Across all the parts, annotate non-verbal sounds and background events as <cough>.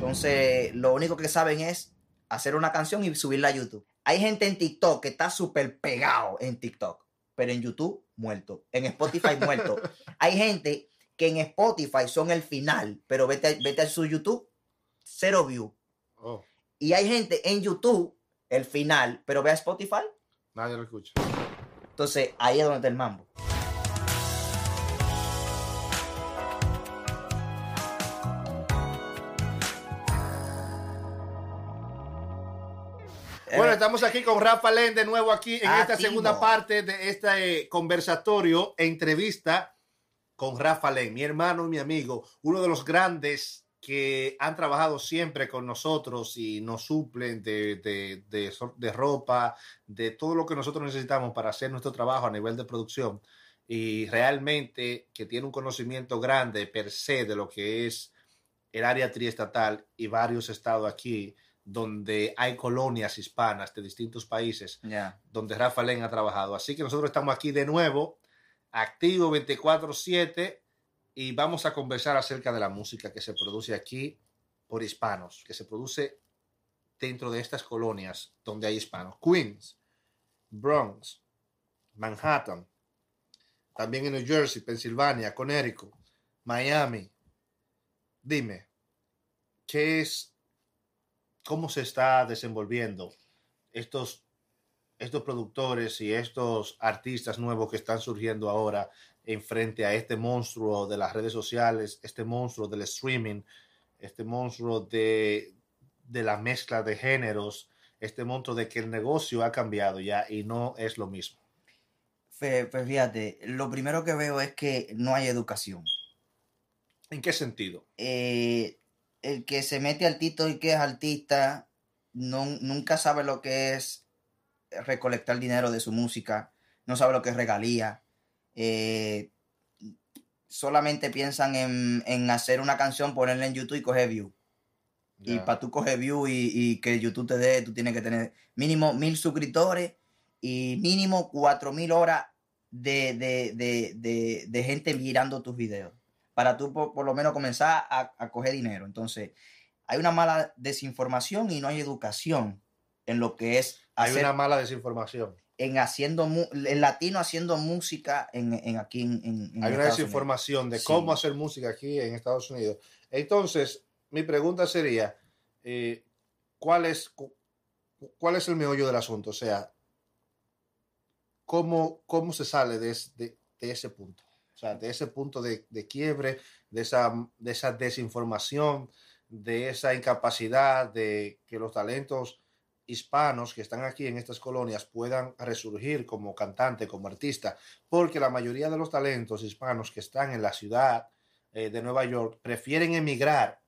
Entonces, lo único que saben es hacer una canción y subirla a YouTube. Hay gente en TikTok que está súper pegado en TikTok, pero en YouTube muerto, en Spotify <laughs> muerto. Hay gente que en Spotify son el final, pero vete, vete a su YouTube, cero view. Oh, Y hay gente en YouTube, el final, pero ve a Spotify, nadie lo escucha. entonces ahí es donde está el mambo. Bueno, Eh, estamos aquí con Rafa Len de nuevo aquí en esta Activo. segunda parte de este conversatorio e entrevista con Rafa Len, mi hermano y mi amigo, uno de los grandes que han trabajado siempre con nosotros y nos suplen de, de, de de ropa, de todo lo que nosotros necesitamos para hacer nuestro trabajo a nivel de producción y realmente que tiene un conocimiento grande per se de lo que es el área triestatal y varios estados aquí donde hay colonias hispanas de distintos países donde Rafa Len ha trabajado. Así que nosotros estamos aquí de nuevo, activo 24/7 y vamos a conversar acerca de la música que se produce aquí por hispanos, que se produce dentro de estas colonias donde hay hispanos. Queens, Bronx, Manhattan, también en New Jersey, Pensilvania, Connecticut, Miami. Dime, ¿qué es, cómo se está desenvolviendo estos, estos productores y estos artistas nuevos que están surgiendo ahora en frente a este monstruo de las redes sociales, este monstruo del streaming, este monstruo de, de la mezcla de géneros, este monstruo de que el negocio ha cambiado ya y no es lo mismo. Pues fíjate, lo primero que veo es que no hay educación. ¿En qué sentido? eh, el que se mete al tito y que es artista no, nunca sabe lo que es recolectar dinero de su música, no sabe lo que es regalía. eh, solamente piensan en, en hacer una canción, ponerla en YouTube y coger view. Y para tú coger view y, y que YouTube te dé, tú tienes que tener mínimo mil suscriptores y mínimo cuatro mil horas de, de, de, de, de gente mirando tus videos. Para tú por, por lo menos comenzar a, a coger dinero. Entonces, hay una mala desinformación y no hay educación en lo que es Hay hacer, una mala desinformación. en haciendo el latino haciendo música en, en aquí en, en- Hay una Estados Unidos. desinformación de Sí. cómo hacer música aquí en Estados Unidos. Entonces, mi pregunta sería, eh, ¿cuál, es, cu- ¿cuál es el meollo del asunto? O sea, ¿cómo, cómo se sale de, es- de- de ese punto? Sea, de ese punto de, de quiebre, de esa, de esa desinformación, de esa incapacidad de que los talentos hispanos que están aquí en estas colonias puedan resurgir como cantante, como artista, porque la mayoría de los talentos hispanos que están en la ciudad eh, de Nueva York prefieren emigrar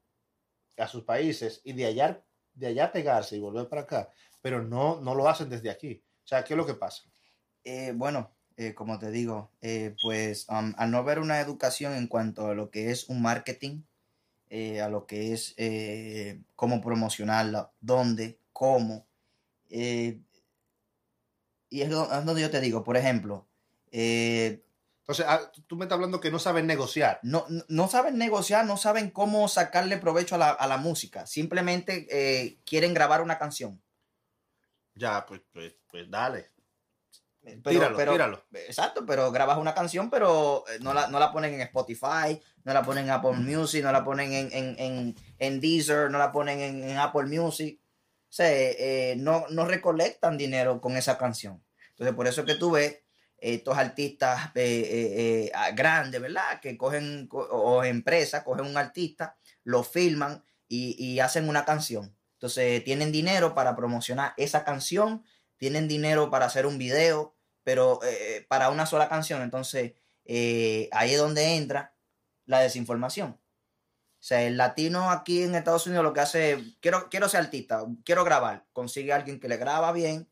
a sus países y de allá, de allá pegarse y volver para acá, pero no, no lo hacen desde aquí. O sea, ¿qué es lo que pasa? Eh, bueno, eh, como te digo, eh, pues um, al no haber una educación en cuanto a lo que es un marketing, eh, a lo que es cómo promocionarla, dónde, cómo, y es, do- es donde yo te digo, por ejemplo, Entonces, ah, tú- me estás hablando que no saben negociar. no, no- no saben negociar, no saben cómo sacarle provecho a la, a la música, simplemente quieren grabar una canción. Ya, pues, pues, pues dale. Pero- tíralo, pero- tíralo. Exacto, pero grabas una canción, pero eh, no la, no la ponen en Spotify, no la ponen en Apple Music, no la ponen en, en, en, en Deezer, no la ponen en, en Apple Music. O sea, eh, no, no recolectan dinero con esa canción. Entonces, por eso es que tú ves eh, estos artistas eh, eh, eh, grandes, ¿verdad? Que cogen, co- o empresas, cogen un artista, lo filman y, y hacen una canción. Entonces, tienen dinero para promocionar esa canción tienen dinero para hacer un video, pero eh, para una sola canción. Entonces, eh, ahí es donde entra la desinformación. O sea, el latino aquí en Estados Unidos lo que hace, quiero, quiero ser artista, quiero grabar, consigue a alguien que le graba bien,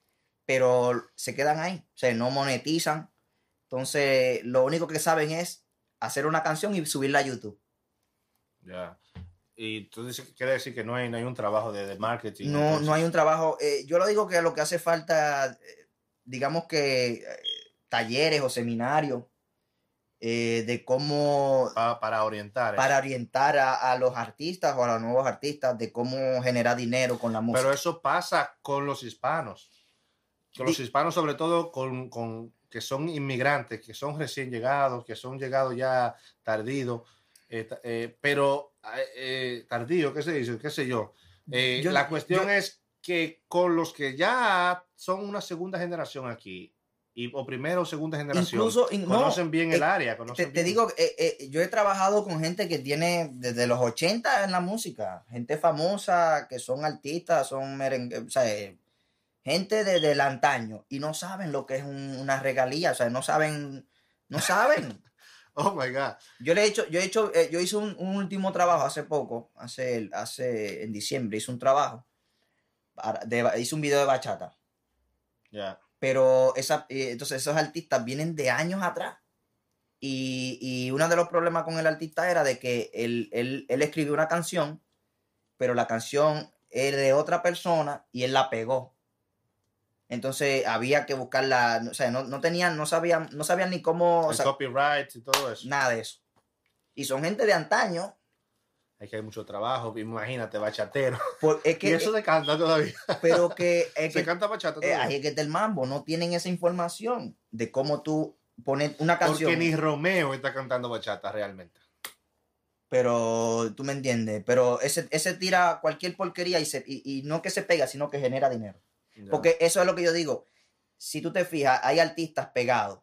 pero se quedan ahí, o sea, no monetizan. Entonces, lo único que saben es hacer una canción y subirla a YouTube. Ya. Y tú dices, quiere decir que no hay, no hay un trabajo de, de marketing. No, entonces. no hay un trabajo. eh, yo lo digo que lo que hace falta, eh, digamos que eh, talleres o seminarios de cómo Pa- para orientar. para orientar a, a los artistas o a los nuevos artistas de cómo generar dinero con la música. Pero eso pasa con los hispanos. Con los hispanos, sobre todo, con, con- que son inmigrantes, que son recién llegados, que son llegados ya tardíos, eh, eh, pero eh, tardío, ¿qué se dice? ¿Qué sé yo? Eh, Yo- la cuestión yo- es que con los que ya son una segunda generación aquí, y, o primera o segunda generación, Incluso, in- no, conocen bien el área. te, Conocen te bien- digo, eh, eh, yo he trabajado con gente que tiene desde los 80 en la música, gente famosa que son artistas, son merengue, o sea, gente de- del antaño y no saben lo que es un- una regalía, o sea, no saben, no saben. Oh my God. Yo le he hecho, yo he hecho, eh, yo hice un, un último trabajo hace poco, hace, hace, en diciembre hice un trabajo, para- de- hice un video de bachata, Ya. pero esa, eh, entonces esos artistas vienen de años atrás. Y, y uno de los problemas con el artista era de que él, él, él escribió una canción, pero la canción es de otra persona y él la pegó. Entonces había que buscarla, o sea, no, no tenían, no sabían, no sabían ni cómo, o el sea, copyright y todo eso. nada de eso. Y son gente de antaño, Hay que hay mucho trabajo. Imagínate, bachatero. por- es <laughs> y que, eso se canta todavía. pero que, <laughs> es Se que canta bachata eh, todavía. ahí es que está el mambo, no tienen esa información de cómo tú pones una canción. Porque ni Romeo está cantando bachata realmente. Pero tú me entiendes, pero ese, ese tira cualquier porquería y, se, y, y no que se pega, sino que genera dinero. Porque eso es lo que yo digo. Si tú te fijas, hay artistas pegados.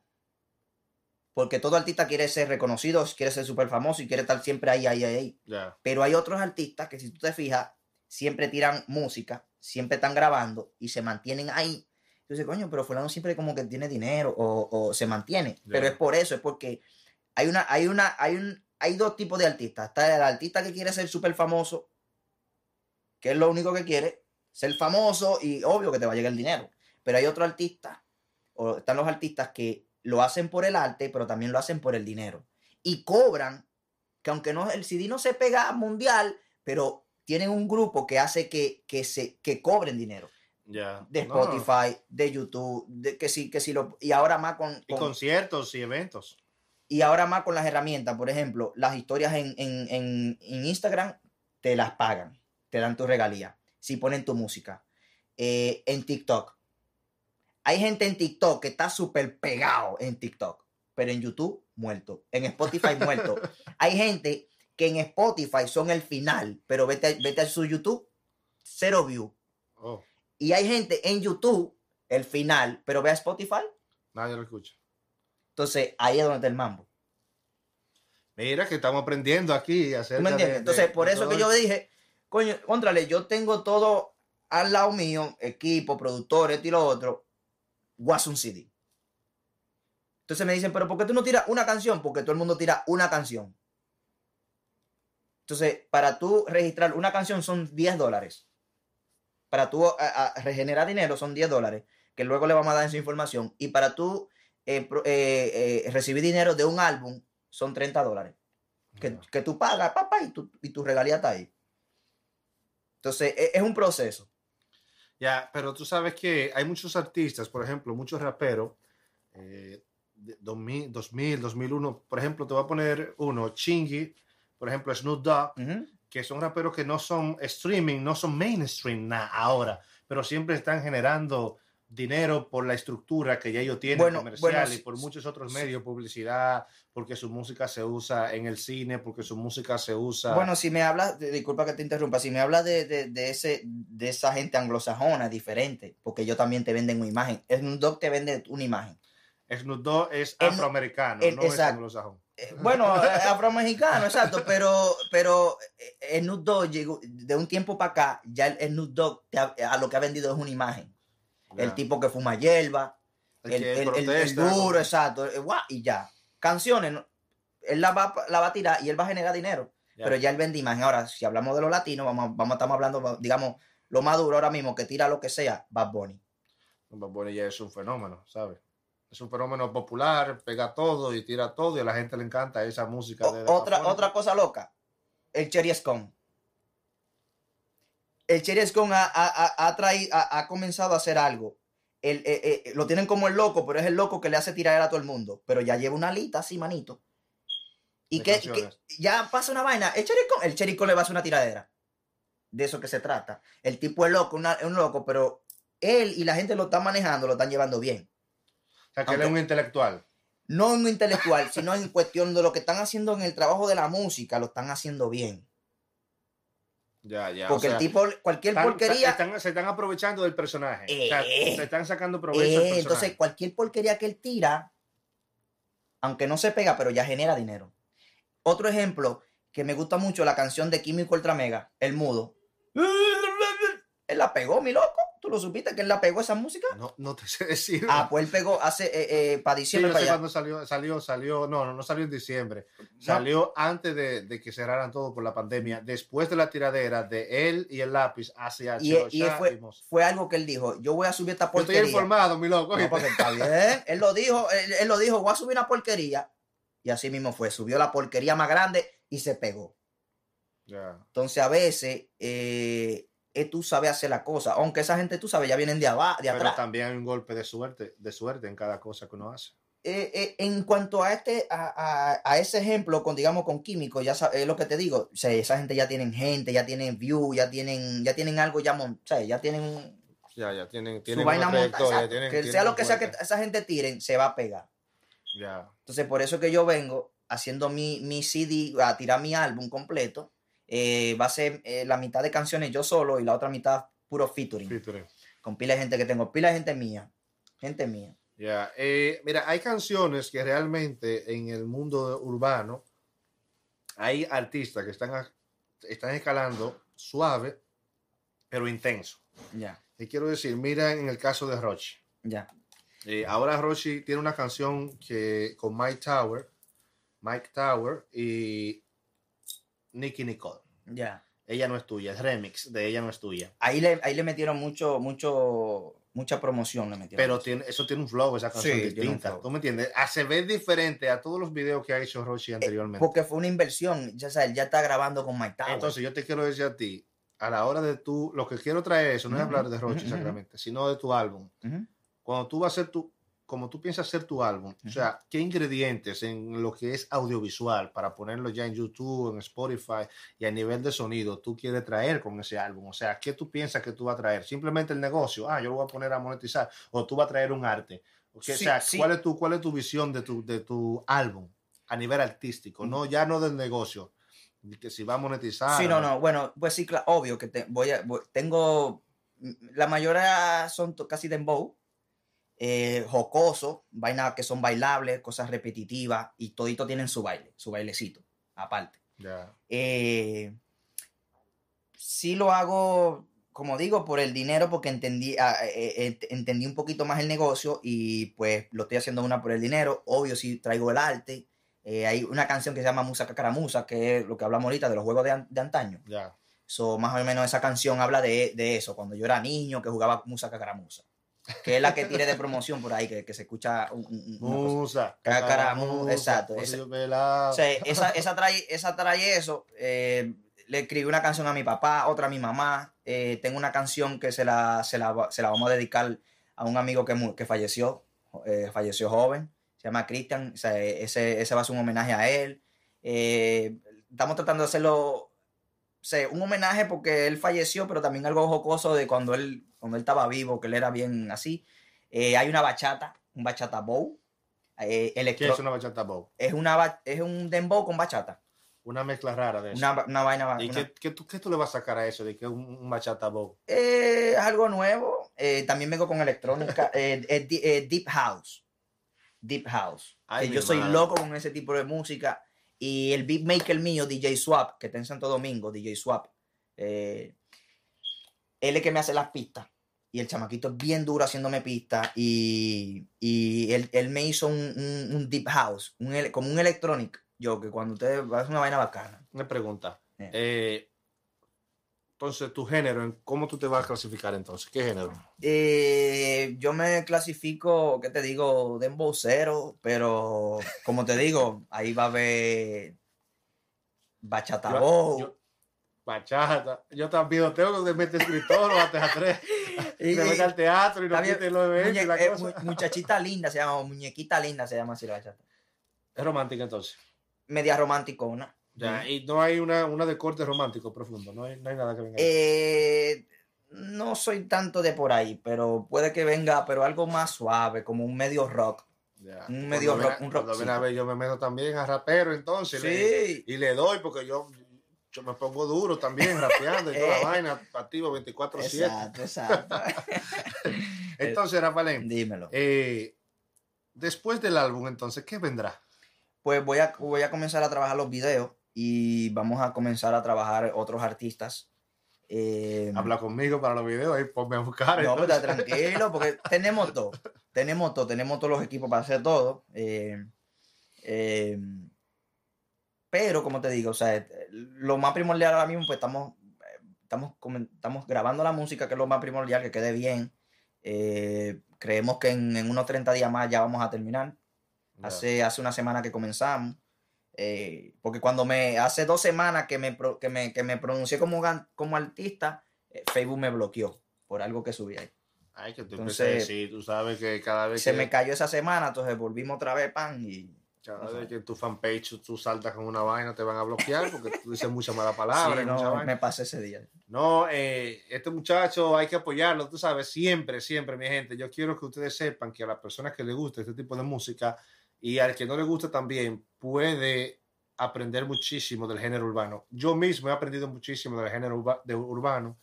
Porque todo artista quiere ser reconocido, quiere ser súper famoso y quiere estar siempre ahí, ahí, ahí. Ya. Pero hay otros artistas que si tú te fijas, siempre tiran música, siempre están grabando y se mantienen ahí. Entonces, coño, pero fulano siempre como que tiene dinero o, o se mantiene. Pero es por eso, es porque hay una, hay una, hay un, hay dos tipos de artistas. Está el artista que quiere ser súper famoso, que es lo único que quiere, ser famoso y obvio que te va a llegar el dinero. Pero hay otro artista, o están los artistas que lo hacen por el arte, pero también lo hacen por el dinero. Y cobran, que aunque no, el CD no se pega mundial, pero tienen un grupo que hace que, que, se, que cobren dinero. De No. Spotify, de YouTube, de que sí, que sí lo, y ahora más con, Y con- conciertos y eventos. y ahora más con las herramientas, por ejemplo, las historias en, en, en, en Instagram te las pagan, te dan tu regalía, si ponen tu música. Eh, en TikTok. Hay gente en TikTok que está súper pegado en TikTok, pero en YouTube muerto, en Spotify <laughs> muerto. Hay gente que en Spotify son el final, pero vete, vete a su YouTube, cero view. Oh, Y hay gente en YouTube, el final, pero ve a Spotify, nadie lo escucha. entonces ahí es donde está el mambo. Mira que estamos aprendiendo aquí ¿Tú acerca me entiendes? de- Entonces, de- por de eso todo que yo dije, coño, contrale, yo tengo todo al lado mío, equipo, productores, esto y lo otro, was un CD. Entonces me dicen, pero ¿por qué tú no tiras una canción? Porque todo el mundo tira una canción. Entonces, para tú registrar una canción son 10 dólares. Para tú a- a regenerar dinero son 10 dólares, que luego le vamos a dar esa información. Y para tú eh, eh, eh, recibir dinero de un álbum son 30 dólares que, tú pagas, papá, y tu, y tu regalía está ahí. Entonces, e- es, un proceso. Ya, pero tú sabes que hay muchos artistas, por ejemplo, muchos raperos, eh, de 2000, 2000, 2001, por ejemplo, te voy a poner uno, Chingy, por ejemplo, Snoop Dogg, que son raperos que no son streaming, no son mainstream na- ahora, pero siempre están generando dinero por la estructura que ya ellos tienen Bueno, comercial bueno, y por muchos otros medios, publicidad, porque su música se usa en el cine, porque su música se usa... Bueno, si me hablas, disculpa que te interrumpa, si me hablas de, de, de ese, de esa gente anglosajona, diferente, porque ellos también te venden una imagen. Snoop Dogg te vende una imagen. Snoop Dogg es afroamericano, el- no es anglosajón. Eh, Bueno, eh, afromexicano, exacto, pero, pero eh, Snoop Dogg llegó, de un tiempo para acá, ya el Snoop Dogg te a lo que ha vendido es una imagen. El tipo que fuma hierba, El el, que el- duro, exacto, eh, guau, y ya. Canciones, él la va, la va a tirar y él va a generar dinero, pero ya él vende imagen. Ahora, si hablamos de los latinos, vamos, vamos estamos hablando, digamos, lo más duro ahora mismo, que tira lo que sea, Bad Bunny. Bad Bunny ya es un fenómeno, ¿sabes? Es un fenómeno popular, pega todo y tira todo y a la gente le encanta esa música. De- de otra, Bad Bunny. otra cosa loca, el Cherry Scone. El Cherry Scone ha, ha, ha, ha traído- ha- ha comenzado a hacer algo. el, eh, eh, lo tienen como el loco, pero es el loco que le hace tirar a todo el mundo. Pero ya lleva una lista así, manito. Y que, ya pasa una vaina. El cherico, el cherico le va a hacer una tiradera. De eso que se trata. El tipo es loco, una- es un loco, pero él y la gente lo están manejando, lo están llevando bien. O sea, que él es un intelectual. No lo intelectual, sino en cuestión de lo que están haciendo en el trabajo de la música, lo están haciendo bien. Ya, ya. Porque o sea, el tipo, cualquier están- porquería. están- se están aprovechando del personaje. o sea, Eh, se están sacando provecho del Eh, personaje. entonces, cualquier porquería que él tira, aunque no se pega, pero ya genera dinero. Otro ejemplo que me gusta mucho, la canción de Químico Ultra Mega, El Mudo. Él la pegó, mi loco. ¿Tú lo supiste que él la pegó esa música? no, no te sé decir. Ah, pues él pegó hace, eh, eh, para Sí, diciembre, yo para sé cuándo salió, salió, salió, no, no, no salió en diciembre, salió antes de, de que cerraran todo por la pandemia, después de la tiradera de él y el lápiz hacia Y, y fue, fue algo que él dijo, yo voy a subir esta Yo estoy porquería. informado, mi loco. No, ¿oíste? porque está bien. <laughs> Él lo dijo, él, él lo dijo, voy a subir una porquería. Y así mismo fue, subió la porquería más grande y se pegó. Entonces a veces eh, tú sabes hacer la cosa, aunque esa gente tú sabes ya vienen de abajo, de Pero atrás. también hay un golpe de suerte, de suerte en cada cosa que uno hace. Eh, eh, en cuanto a este, a, a- a ese ejemplo con digamos con químicos, ya sabes, es lo que te digo, o sea, esa gente ya tienen gente, ya tienen view, ya tienen, ya tienen algo ya, mon- o sea, ya tienen Ya, ya, tienen, su tienen vaina una montada, trayectoria, exacto, tienen- que tienen sea lo que sea que esa gente tiren, se va a pegar. Ya. Entonces, por eso que yo vengo haciendo mi, mi CD, a tirar mi álbum completo. Eh, va a ser eh, la mitad de canciones yo solo y la otra mitad puro featuring. Featuring. Con pila de gente que tengo, pila de gente mía. Gente mía. Ya, eh, mira, hay canciones que realmente en el mundo urbano hay artistas que están, están escalando suave, pero intenso. Ya, Y quiero decir, mira en el caso de Rochi. ya. Eh, ahora Rochi tiene una canción que con Mike Tower, Mike Tower y Nicky Nicole. Ya. Ella no es tuya, es remix de Ella no es tuya. Ahí le, ahí le metieron mucho, mucho, mucha promoción. Le metieron. Pero tiene, eso tiene un flow, esa canción Sí, distinta. flow. ¿Tú me entiendes? Ah, se ve diferente a todos los videos que ha hecho Rochi anteriormente. Porque fue una inversión. Ya sabes, ya está grabando con Mike Tower. Entonces yo te quiero decir a ti, a la hora de tú, lo que quiero traer eso, no es hablar de Rochi exactamente, sino de tu álbum. Cuando tú vas a hacer tu, como tú piensas hacer tu álbum, o sea, ¿qué ingredientes en lo que es audiovisual para ponerlo ya en YouTube, en Spotify y a nivel de sonido tú quieres traer con ese álbum? O sea, ¿qué tú piensas que tú vas a traer? Simplemente el negocio, ah, yo lo voy a poner a monetizar, o tú vas a traer un arte. O Sí, sea, sí. ¿cuál, es tu, ¿cuál es tu visión de tu, de tu álbum a nivel artístico? No, ya no del negocio. de Que si va a monetizar. Sí, no, o- no. Bueno, pues sí, cla- obvio que te, voy a, voy- tengo, la mayoría son casi dembow, eh, jocoso, vainas que son bailables, cosas repetitivas y todito tienen su baile, su bailecito, aparte. Ya. Eh, sí lo hago, como digo, por el dinero, porque entendí, ah, eh, eh, entendí un poquito más el negocio y pues lo estoy haciendo una por el dinero. Obvio, sí traigo el arte. Eh, hay una canción que se llama Musa Cacaramusa, que es lo que hablamos ahorita de los juegos de, an- de antaño. Ya. So, más o menos esa canción habla de, de eso, cuando yo era niño que jugaba Musa Cacaramusa. Que es la que tiré de promoción por ahí, que, que se escucha un- un- cosa. Musa. Exacto. O sea, esa, esa, trae, esa trae eso. eh, le escribí una canción a mi papá, otra a mi mamá. eh, tengo una canción que se la, se la, va- se la vamos a dedicar a un amigo que, que falleció, eh, falleció joven. Se llama o sea, ese, ese va a ser un homenaje a él. Estamos tratando de hacerlo, sea, un homenaje porque él falleció, pero también algo jocoso de cuando él, cuando él estaba vivo, que él era bien así. Eh, hay una bachata, un bachata bow. eh, ¿Qué electro- es una bachata bow? es una es un dembow con bachata. Una mezcla rara de eso. Una, una vaina. ¿Y una- qué, qué tú, qué tú le vas a sacar a eso de que es un, un bachata bow? Eh, es algo nuevo. Eh, también vengo con electrónica. <laughs> eh, eh, deep House. Deep House. Ay, Que yo soy madre. loco con ese tipo de música. Y el beatmaker mío, DJ Swap, que está en Santo Domingo, DJ Swap. eh, él es el que me hace las pistas. Y el chamaquito es bien duro haciéndome pistas. Y, y él, él me hizo un, un- un deep house, un como un electronic. Yo, que cuando ustedes es una vaina bacana. Una pregunta. Eh. Eh, entonces, tu género, ¿en ¿cómo tú te vas a clasificar entonces? ¿Qué género? Eh, yo me clasifico, ¿qué te digo? Dembow cero, pero como te digo, ahí va a haber bachata Yo- Bachata. Yo también tengo que meter escritor o a tres. <laughs> Y, se mete al teatro y no quite los eventos muñe, y la eh, cosa. muchachita linda se llama, o muñequita linda se llama así la bachata. Es romántica entonces. Media romanticona. Ya, y no hay una, una de corte romántico profundo, no hay, no hay nada que venga. Eh, no soy tanto de por ahí, pero puede que venga, pero algo más suave, como un medio rock. Ya. un Cuando medio rock- un cuando a rockcito. ver, yo me meto también a rapero entonces. le- Sí. y le doy porque yo, yo me pongo duro también rapeando y toda la <laughs> Eh. vaina, activo 24-7. Exacto, exacto. <laughs> Entonces, Rafael, Dímelo. eh, después del álbum, entonces, ¿qué vendrá? Pues voy a, voy a comenzar a trabajar los videos y vamos a comenzar a trabajar otros artistas. Eh, Habla conmigo para los videos, ahí ponme a buscar. No, está tranquilo, <laughs> porque tenemos todo. Tenemos todo, tenemos todos los equipos para hacer todo. eh, eh, pero, como te digo, o sea, lo más primordial ahora mismo, pues estamos, estamos, estamos grabando la música, que es lo más primordial, que quede bien. Eh, creemos que en, en unos 30 días más ya vamos a terminar. Hace, hace una semana que comenzamos. Eh, porque cuando me, hace dos semanas que me, que me, que me pronuncié como, como artista, eh, Facebook me bloqueó por algo que subí ahí. Ay, que tú Entonces, decir, tú sabes que cada vez Se que, me cayó esa semana, entonces volvimos otra vez, pan, y... cada vez que en tu fanpage tú saltas con una vaina, te van a bloquear porque tú dices mucha mala palabra Sí, no, mucha me pasé ese día. No, eh, este muchacho hay que apoyarlo, tú sabes, siempre, siempre, mi gente. Yo quiero que ustedes sepan que a las personas que les gusta este tipo de música y al que no le gusta también puede aprender muchísimo del género urbano. Yo mismo he aprendido muchísimo del género urba- de urbano,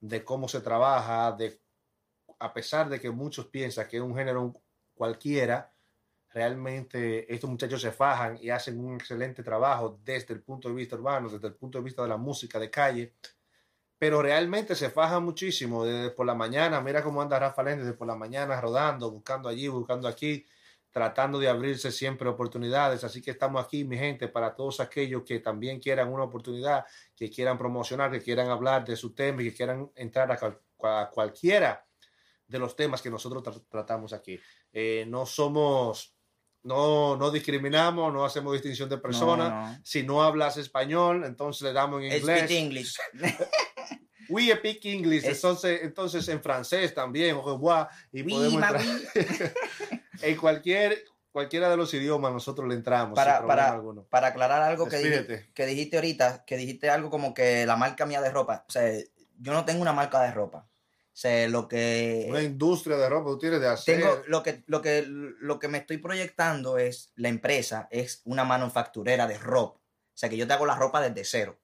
de cómo se trabaja, de a pesar de que muchos piensan que es un género cualquiera, realmente estos muchachos se fajan y hacen un excelente trabajo desde el punto de vista urbano, desde el punto de vista de la música de calle pero realmente se faja muchísimo desde por la mañana. Mira cómo anda Rafa Lén desde por la mañana rodando, buscando allí, buscando aquí, tratando de abrirse siempre oportunidades. Así que estamos aquí, mi gente, para todos aquellos que también quieran una oportunidad, que quieran promocionar, que quieran hablar de su tema y que quieran entrar a, a cualquiera de los temas que nosotros tra- tratamos aquí. Eh, no somos, no, no discriminamos, no hacemos distinción de personas. No, no. Si no hablas español, entonces le damos en inglés. Speak English. <laughs> We speak English, Es- entonces, entonces en francés también, au revoir, y podemos oui. <laughs> en cualquier, cualquiera de los idiomas nosotros le entramos Para- para-. Para aclarar algo que, que dijiste ahorita, que dijiste algo como que la marca mía de ropa, o sea, yo no tengo una marca de ropa. O sea, lo que... Una industria de ropa tú tienes de hacer. Tengo lo que, lo que lo que me estoy proyectando es la empresa es una manufacturera de ropa. O sea que yo te hago la ropa desde cero.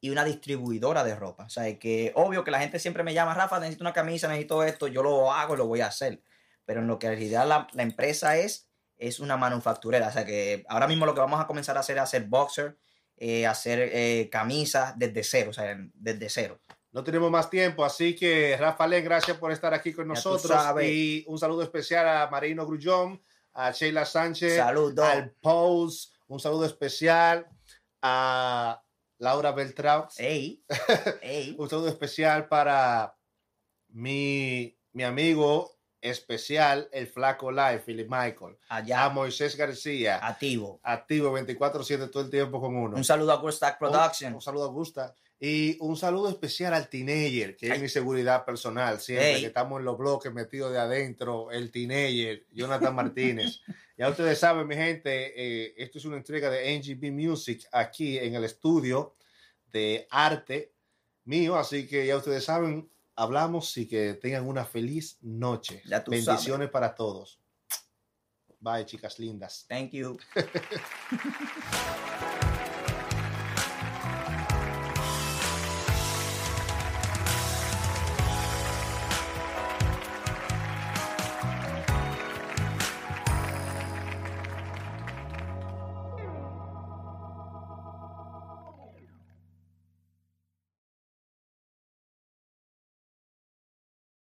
Y una distribuidora de ropa. O sea que obvio que la gente siempre me llama, Rafa, necesito una camisa, necesito esto, yo lo hago y lo voy a hacer. Pero en lo que en realidad la, la empresa es, es una manufacturera. O sea que ahora mismo lo que vamos a comenzar a hacer es hacer boxer, eh, hacer eh, camisas desde cero. O sea, desde cero. No tenemos más tiempo, así que Rafa Len, gracias por estar aquí con nosotros. Y un saludo especial a Marino Grullón, a Sheila Sánchez, Saludos. al Pose, un saludo especial a Laura. Ey, <laughs> ey. Un saludo especial para mi, mi amigo especial, el Flaco Live, Philip Michael. A Allá, Moisés García, activo. activo 24-7 todo el tiempo con uno. Un saludo a Good Stack Production. Un, un saludo a Gusta. Y un saludo especial al teenager, que es mi seguridad personal. Siempre Ey. que estamos en los bloques metidos de adentro, el teenager, Jonathan Martínez. <laughs> ya ustedes saben, mi gente, eh, esto es una entrega de NGB Music aquí en el estudio de arte mío. Así que ya ustedes saben, hablamos y que tengan una feliz noche. Ya tú Bendiciones para todos. Bye, chicas lindas. Thank you. <laughs>